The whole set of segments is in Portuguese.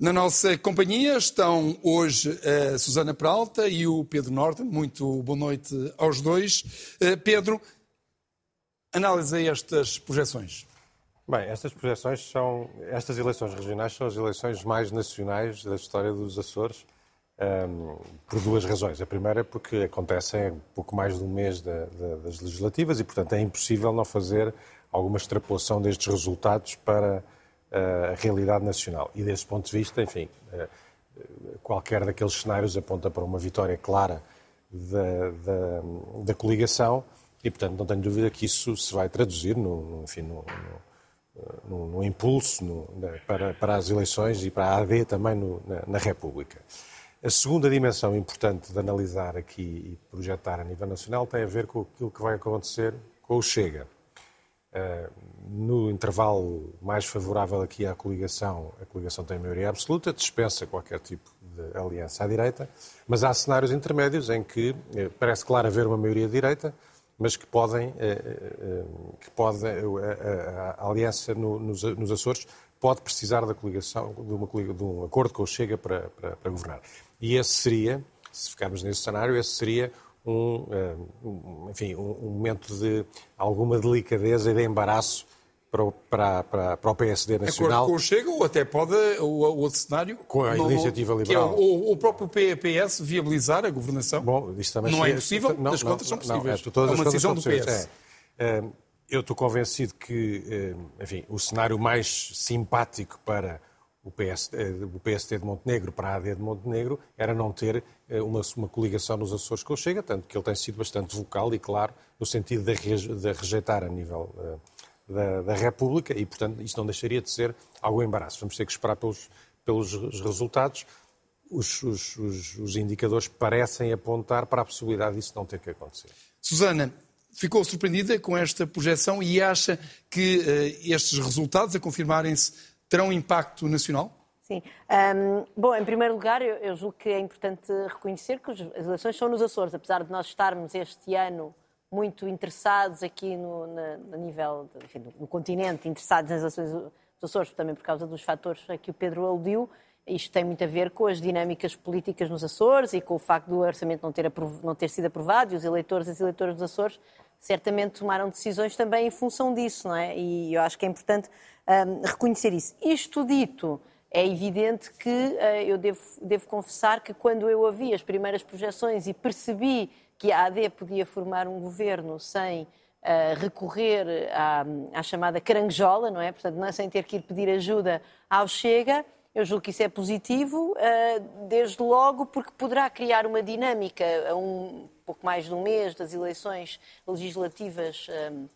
Na nossa companhia estão hoje a Susana Peralta e o Pedro Norton. Muito boa noite aos dois. Eh, Pedro, análise estas projeções. Bem, estas projeções são. Estas eleições regionais são as eleições mais nacionais da história dos Açores, um, ehm, por duas razões. A primeira é porque acontecem pouco mais de um mês da, da, das legislativas e, portanto, é impossível não fazer alguma extrapolação destes resultados para a realidade nacional. E, desse ponto de vista, enfim, uh, qualquer daqueles cenários aponta para uma vitória clara da, da, da coligação e, portanto, não tenho dúvida que isso se vai traduzir no, enfim, no, no no, impulso no, para, para, as eleições e para a AD também no, na, na, República. A segunda dimensão importante de analisar aqui e projetar a nível nacional tem a ver com aquilo que vai acontecer com o Chega. Uh, no intervalo mais favorável aqui à coligação, a coligação tem maioria absoluta, dispensa qualquer tipo de aliança à direita, mas há cenários intermédios em que eh, parece claro haver uma maioria de direita, mas que podem, eh, eh, que pode, a, aliança nos, Açores pode precisar da coligação, de, uma, de um acordo com o Chega para, para, para, governar. E esse seria, se ficarmos nesse cenário, esse seria um, eh, um enfim, um, um momento de alguma delicadeza e de embaraço para o, para, para, para o PSD Nacional. Com o Chega ou até pode o, o outro cenário? Com a não, iniciativa liberal. Que é o, o, próprio PS viabilizar a governação? Bom, também não é impossível, não, as contas são possíveis. Não, é, é uma decisão do PS. É. Eu estou convencido que, enfim, o cenário mais simpático para o PSD, o PSD de Montenegro para a AD de Montenegro era não ter uma, uma coligação nos Açores com o Chega, tanto que ele tem sido bastante vocal e claro no sentido de, de rejeitar a nível da, da, República e, portanto, isto não deixaria de ser algum embaraço. Vamos ter que esperar pelos, pelos resultados. Os, os, os, os indicadores parecem apontar para a possibilidade disso não ter que acontecer. Susana, ficou surpreendida com esta projeção e acha que uh, estes resultados, a confirmarem-se, terão impacto nacional? Sim. Um, bom, em primeiro lugar, eu, eu, julgo que é importante reconhecer que as eleições são nos Açores, apesar de nós estarmos este ano muito interessados aqui no, na, no nível, de, enfim, no continente, interessados nas ações dos Açores, também por causa dos fatores a que o Pedro aludiu. Isto tem muito a ver com as dinâmicas políticas nos Açores e com o facto do orçamento não ter, não ter sido aprovado e os eleitores e as eleitoras dos Açores certamente tomaram decisões também em função disso, não é? E eu acho que é importante um, reconhecer isso. Isto dito, é evidente que uh, eu devo, devo confessar que quando eu ouvi as primeiras projeções e percebi que a AD podia formar um governo sem uh, recorrer à, à, chamada caranguejola, não é? Portanto, não é sem ter que ir pedir ajuda ao Chega. Eu julgo que isso é positivo, uh, desde logo porque poderá criar uma dinâmica um pouco mais de um mês das eleições legislativas um,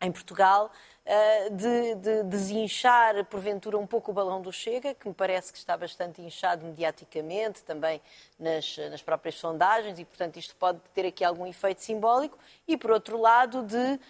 em Portugal, eh, de, de desinchar, porventura, um pouco o balão do Chega, que me parece que está bastante inchado mediaticamente, também nas, nas próprias sondagens, e, portanto, isto pode ter aqui algum efeito simbólico, e, por outro lado, de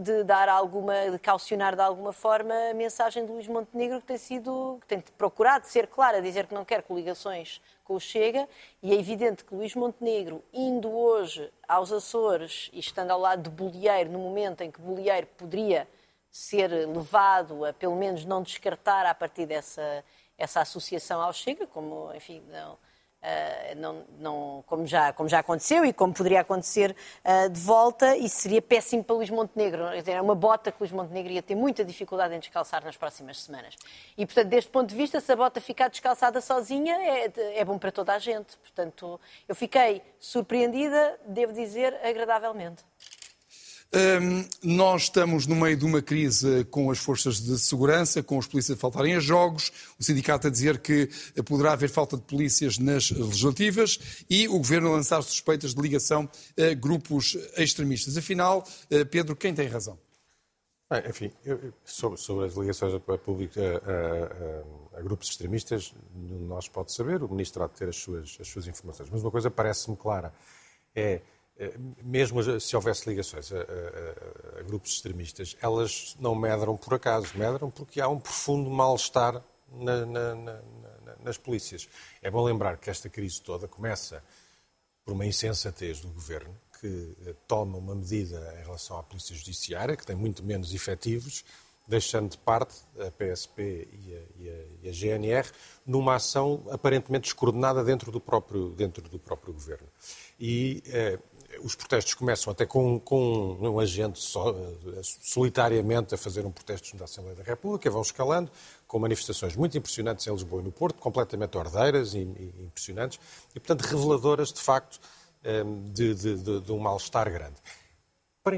de dar alguma, de calcionar de alguma forma a mensagem de Luís Montenegro que tem sido, que tem procurado ser clara, dizer que não quer coligações com o Chega, e é evidente que Luís Montenegro, indo hoje aos Açores e estando ao lado de Bolieiro, no momento em que Bolieiro poderia ser levado a pelo menos não descartar a partir dessa essa associação ao Chega, como, enfim, não, Uh, não, não, como, já, como já aconteceu e como poderia acontecer uh, de volta, e seria péssimo para Luís Montenegro. É uma bota que Luís Montenegro ia ter muita dificuldade em descalçar nas próximas semanas. E, portanto, deste ponto de vista, se a bota ficar descalçada sozinha, é, é bom para toda a gente. Portanto, eu fiquei surpreendida, devo dizer, agradavelmente. Nós estamos no meio de uma crise com as forças de segurança, com os polícias a faltarem a jogos, o sindicato a dizer que poderá haver falta de polícias nas legislativas e o governo a lançar suspeitas de ligação a grupos extremistas. Afinal, eh, Pedro, quem tem razão? Bem, enfim, eu, sobre, sobre, as ligações a, a, a, a, grupos extremistas, nenhum de nós pode saber, o Ministro há de ter as suas, as suas informações. Mas uma coisa parece-me clara, é mesmo se houvesse ligações a, a, a, grupos extremistas, elas não medram por acaso, medram porque há um profundo mal-estar na, na, na, nas polícias. É bom lembrar que esta crise toda começa por uma insensatez do governo que eh, toma uma medida em relação à polícia judiciária, que tem muito menos efetivos, deixando de parte a PSP e a, e a, e a GNR numa ação aparentemente descoordenada dentro do próprio, dentro do próprio governo. E eh, os protestos começam até com, com um agente só, eh, solitariamente a fazer um protesto na Assembleia da República, vão escalando, com manifestações muito impressionantes em Lisboa e no Porto, completamente ordeiras e, e impressionantes, e, portanto, reveladoras, de facto, eh, de, de, de, de um mal-estar grande.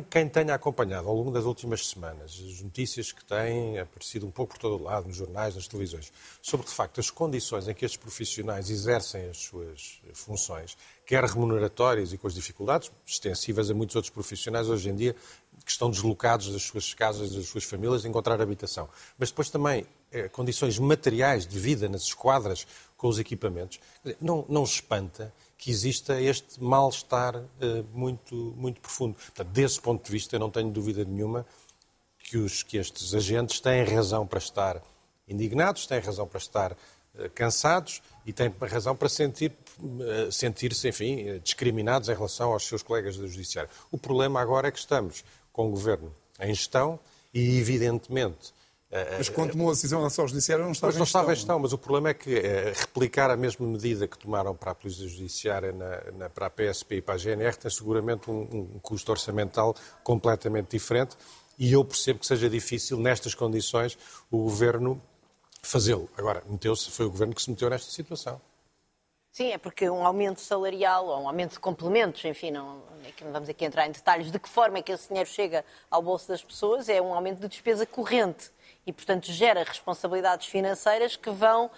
Quem tenha acompanhado ao longo das últimas semanas as notícias que têm aparecido um pouco por todo o lado, nos jornais, nas televisões, sobre de facto as condições em que estes profissionais exercem as suas funções, quer remuneratórias e com as dificuldades extensivas a muitos outros profissionais hoje em dia que estão deslocados das suas casas, das suas famílias, encontrar habitação. Mas depois também eh, condições materiais de vida nas esquadras com os equipamentos. Não, não espanta que exista este mal-estar uh, muito, muito profundo. Portanto, desse ponto de vista, eu não tenho dúvida nenhuma que, os, que estes agentes têm razão para estar indignados, têm razão para estar uh, cansados e têm razão para sentir, uh, sentir-se, enfim, discriminados em relação aos seus colegas do Judiciário. O problema agora é que estamos com o Governo em gestão e, evidentemente, mas quando tomou a decisão relação ao Judiciário não estava mas não estava em gestão. Mas o problema é que é, replicar a mesma medida que tomaram para a Polícia Judiciária, na, na, para a PSP e para a GNR, tem seguramente um, um custo orçamental completamente diferente e eu percebo que seja difícil, nestas condições, o Governo fazê-lo. Agora, meteu-se, foi o Governo que se meteu nesta situação. Sim, é porque um aumento salarial ou um aumento de complementos, enfim, não, não vamos aqui entrar em detalhes de que forma é que esse dinheiro chega ao bolso das pessoas, é um aumento de despesa corrente e, portanto, gera responsabilidades financeiras que vão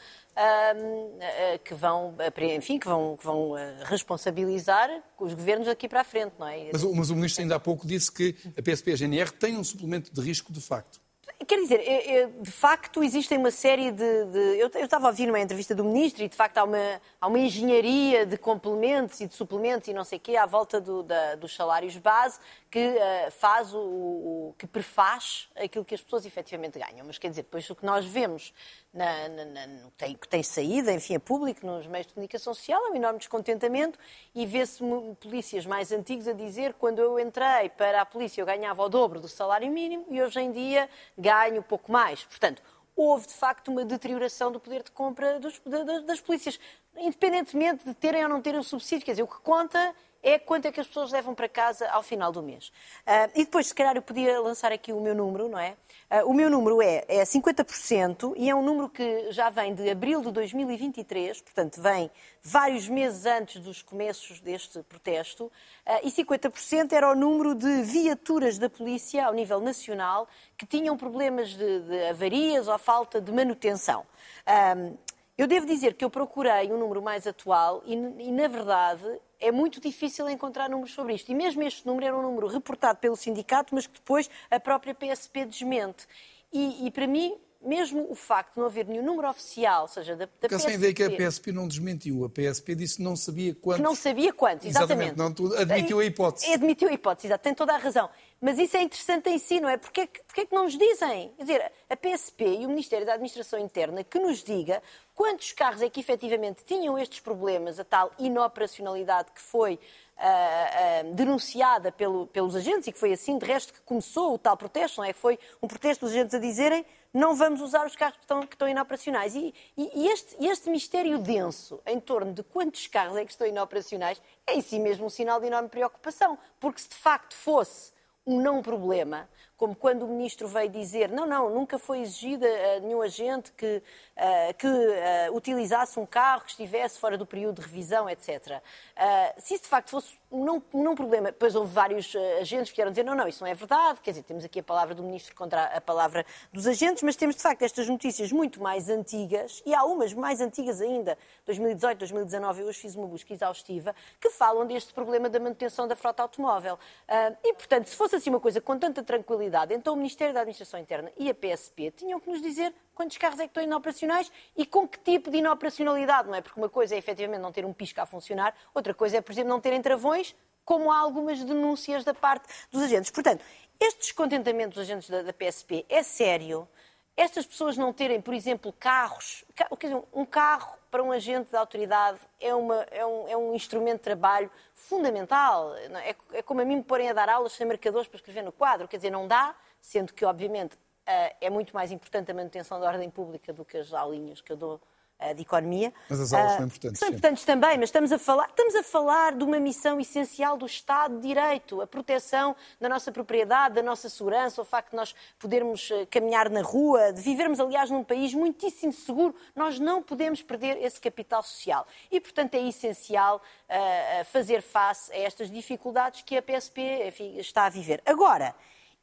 que vão, enfim, que vão, que vão ah, responsabilizar os governos daqui para a frente, não é? Mas, mas o Ministro ainda há pouco disse que a PSP e a GNR têm um suplemento de risco de facto. Quer dizer, de facto existem uma série de. de eu, eu, estava a ouvir uma entrevista do Ministro e de facto há uma, há uma engenharia de complementos e de suplementos e não sei o quê à volta do, da, dos salários base que uh, faz o, o, que prefaz aquilo que as pessoas efetivamente ganham. Mas quer dizer, depois o que nós vemos na, na, na, tem, que tem saída, enfim, a público, nos meios de comunicação social, é um enorme descontentamento e vê-se polícias mais antigos a dizer quando eu entrei para a polícia eu ganhava o dobro do salário mínimo e hoje em dia ganho pouco mais. Portanto, houve de facto uma deterioração do poder de compra dos, das polícias, independentemente de terem ou não terem o subsídio. Quer dizer, o que conta é quanto é que as pessoas levam para casa ao final do mês. Uh, e depois, se calhar, eu podia lançar aqui o meu número, não é? Uh, o meu número é, é 50% e é um número que já vem de abril de 2023, portanto, vem vários meses antes dos começos deste protesto, uh, e 50% era o número de viaturas da polícia ao nível nacional que tinham problemas de, de avarias ou falta de manutenção. Eu devo dizer que eu procurei um número mais atual e, e, na verdade, é muito difícil encontrar números sobre isto. E mesmo este número era um número reportado pelo sindicato, mas que depois a própria PSP desmente. E, e para mim, mesmo o facto de não haver nenhum número oficial, ou seja, da, da PSP... a ideia que a PSP não desmentiu. A PSP disse que não sabia quanto. Que não sabia quanto, exatamente. exatamente. Não, admitiu a hipótese. Admitiu a hipótese, exato. Tem toda a razão. Mas isso é interessante em si, não é? Porquê, porquê que não nos dizem? Quer dizer, a PSP e o Ministério da Administração Interna que nos diga quantos carros é que efetivamente tinham estes problemas, a tal inoperacionalidade que foi uh, uh, denunciada pelo, pelos agentes e que foi assim, de resto, que começou o tal protesto, não é? Foi um protesto dos agentes a dizerem não vamos usar os carros que estão, que estão inoperacionais. E, e, este, este mistério denso em torno de quantos carros é que estão inoperacionais é em si mesmo um sinal de enorme preocupação, porque se de facto fosse um não problema, como quando o ministro veio dizer não, não, nunca foi exigida a nenhum agente que, uh, que uh, utilizasse um carro que estivesse fora do período de revisão, etc. Uh, eh, se isso de facto fosse um não, um não problema, depois houve vários agentes que vieram dizer não, não, isso não é verdade, quer dizer, temos aqui a palavra do ministro contra a palavra dos agentes, mas temos de facto estas notícias muito mais antigas, e há umas mais antigas ainda, 2018, 2019, eu hoje fiz uma busca exaustiva, que falam deste problema da manutenção da frota automóvel. e, portanto, se fosse assim uma coisa com tanta tranquilidade, então o Ministério da Administração Interna e a PSP tinham que nos dizer quantos carros é que estão inoperacionais e com que tipo de inoperacionalidade, não é? Porque uma coisa é efetivamente não ter um pisca a funcionar, outra coisa é, por exemplo, não terem travões, como há algumas denúncias da parte dos agentes. Portanto, este descontentamento dos agentes da, da PSP é sério. Estas pessoas não terem, por exemplo, carros, quer dizer, um carro para um agente da autoridade é, uma, é, um, é um instrumento de trabalho fundamental. É, é como a mim me porem a dar aulas sem marcadores para escrever no quadro. Quer dizer, não dá, sendo que, obviamente, é muito mais importante a manutenção da ordem pública do que as aulinhas que eu dou de economia. Mas as aulas uh, são importantes. São importantes também, mas estamos a, falar, estamos a falar de uma missão essencial do Estado de Direito, a proteção da nossa propriedade, da nossa segurança, o facto de nós podermos uh, caminhar na rua, de vivermos, aliás, num país muitíssimo seguro. Nós não podemos perder esse capital social. E, portanto, é essencial uh, fazer face a estas dificuldades que a PSP enfim, está a viver. Agora,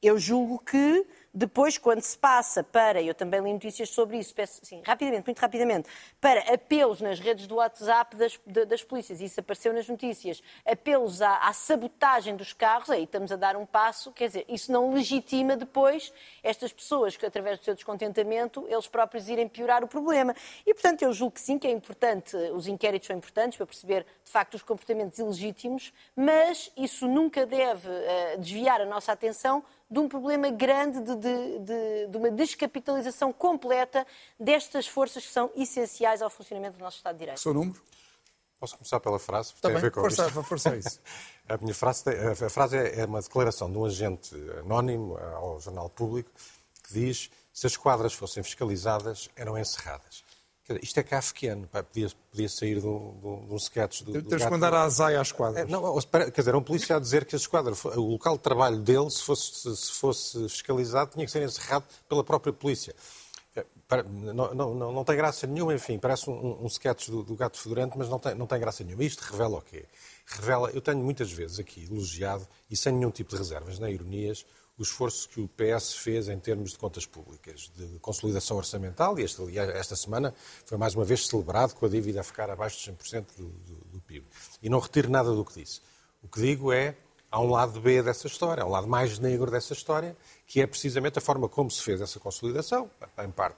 eu julgo que depois, quando se passa para, eu também li notícias sobre isso, peço, rapidamente, muito rapidamente, para apelos nas redes do WhatsApp das, das polícias, isso apareceu nas notícias, apelos à, à, sabotagem dos carros, aí estamos a dar um passo, quer dizer, isso não legitima depois estas pessoas que, através do seu descontentamento, eles próprios irem piorar o problema. E, portanto, eu julgo que sim, que é importante, os inquéritos são importantes para perceber, de facto, os comportamentos ilegítimos, mas isso nunca deve uh, desviar a nossa atenção de um problema grande de, de, de, de, uma descapitalização completa destas forças que são essenciais ao funcionamento do nosso Estado de Direito. O seu número? Posso começar pela frase? Tá tem bem, a ver com força, isto. força isso. a minha frase, a frase é uma declaração de um agente anónimo ao jornal público que diz se as quadras fossem fiscalizadas, eram encerradas. Isto é kafkiano, podia, podia sair de um, de um sketch do. Tens que mandar a azaia às quadras. É, não, quer dizer, um polícia a dizer que a esquadra, o local de trabalho dele, se fosse, se fosse fiscalizado, tinha que ser encerrado pela própria polícia. É, não, não, não, tem graça nenhuma, enfim, parece um, um sketch do, do, gato fedorento, mas não tem, não tem graça nenhuma. Isto revela o quê? Revela, eu tenho muitas vezes aqui elogiado, e sem nenhum tipo de reservas, nem ironias, o esforço que o PS fez em termos de contas públicas, de consolidação orçamental, e esta, esta semana foi mais uma vez celebrado com a dívida a ficar abaixo de 100% do, do, do PIB. E não retiro nada do que disse. O que digo é, há um lado B dessa história, há um lado mais negro dessa história, que é precisamente a forma como se fez essa consolidação, em parte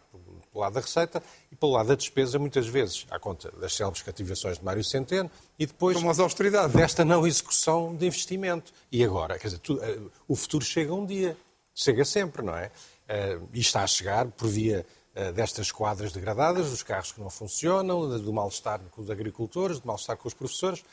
pelo lado da receita e pelo lado da despesa, muitas vezes à conta das célebres cativações de Mário Centeno e depois Como as austeridades. desta não execução de investimento. E agora, quer dizer, tu, eh, o futuro chega um dia, chega sempre, não é? Uh, e está a chegar por via uh, destas quadras degradadas, dos carros que não funcionam, do mal-estar com os agricultores, do mal-estar com os professores.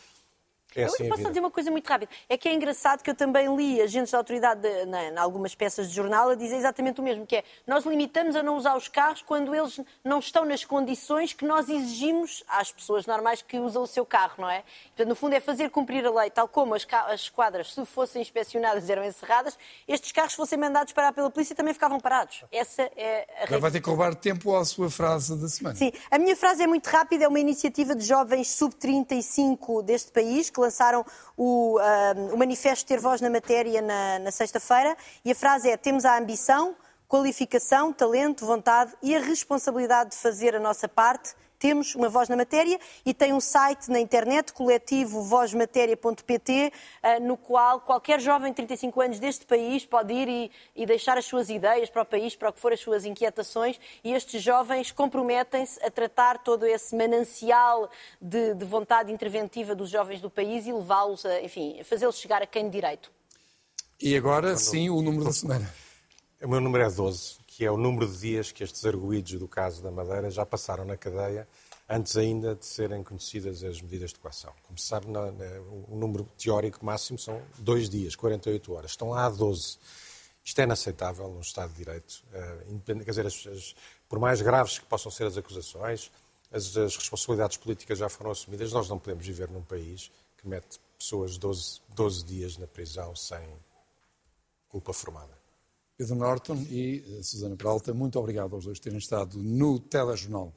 É assim eu posso dizer uma coisa muito rápida. É que é engraçado que eu também li agentes da autoridade de, na, em algumas peças de jornal a dizer exatamente o mesmo, que é nós limitamos a não usar os carros quando eles não estão nas condições que nós exigimos às pessoas normais que usam o seu carro, não é? Portanto, no fundo é fazer cumprir a lei, tal como as, as esquadras, se fossem inspecionadas, eram encerradas, estes carros fossem mandados parar pela polícia também ficavam parados. Essa é a Agora vai ter que roubar tempo à sua frase da semana. Sim, a minha frase é muito rápida, é uma iniciativa de jovens sub-35 deste país que lançaram o, uh, o manifesto Ter Voz na Matéria na, na sexta-feira. E a frase é: Temos a ambição, qualificação, talento, vontade e a responsabilidade de fazer a nossa parte temos uma voz na matéria e tem um site na internet, coletivo vozmatéria.pt, eh, no qual qualquer jovem de 35 anos deste país pode ir e, e, deixar as suas ideias para o país, para o que for as suas inquietações, e estes jovens comprometem-se a tratar todo esse manancial de, de vontade interventiva dos jovens do país e levá-los a, enfim, fazê-los chegar a quem de direito. E agora, sim, o número da semana. O meu número é 12 que é o número de dias que estes arguídos do caso da Madeira já passaram na cadeia antes ainda de serem conhecidas as medidas de coação. Como se sabe, o número teórico máximo são dois dias, 48 horas. Estão lá há 12. Isto é inaceitável num Estado de Direito. Uh, quer dizer, as, as, por mais graves que possam ser as acusações, as, as, responsabilidades políticas já foram assumidas. Nós não podemos viver num país que mete pessoas 12, 12 dias na prisão sem culpa formada. Pedro Norton e Susana Peralta, muito obrigado aos dois por terem estado no Telejornal